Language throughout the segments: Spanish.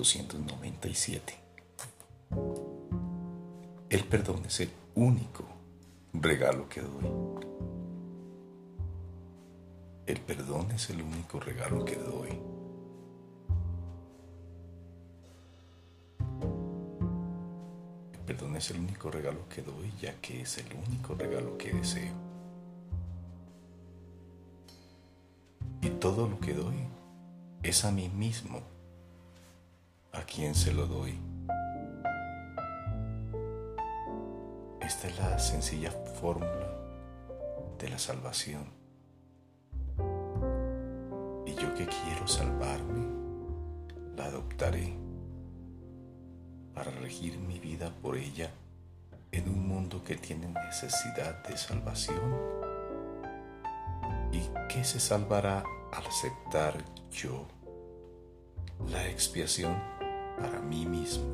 497. El perdón es el único regalo que doy. El perdón es el único regalo que doy. El perdón es el único regalo que doy ya que es el único regalo que deseo. Y todo lo que doy es a mí mismo a quien se lo doy. Esta es la sencilla fórmula de la salvación. Y yo que quiero salvarme, la adoptaré para regir mi vida por ella en un mundo que tiene necesidad de salvación y que se salvará al aceptar yo la expiación para mí mismo.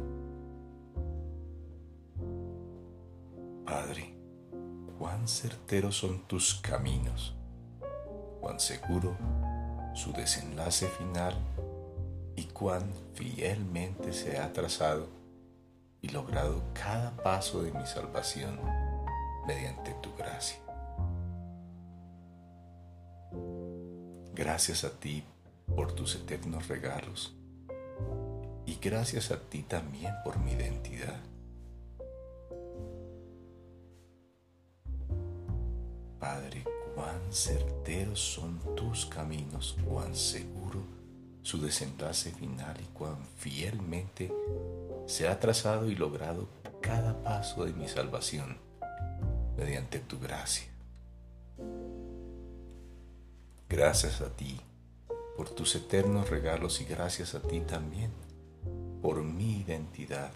Padre, cuán certeros son tus caminos, cuán seguro su desenlace final y cuán fielmente se ha trazado y logrado cada paso de mi salvación mediante tu gracia. Gracias a ti por tus eternos regalos gracias a ti también por mi identidad. Padre, cuán certeros son tus caminos, cuán seguro su desenlace final y cuán fielmente se ha trazado y logrado cada paso de mi salvación mediante tu gracia. Gracias a ti por tus eternos regalos y gracias a ti también por mi identidad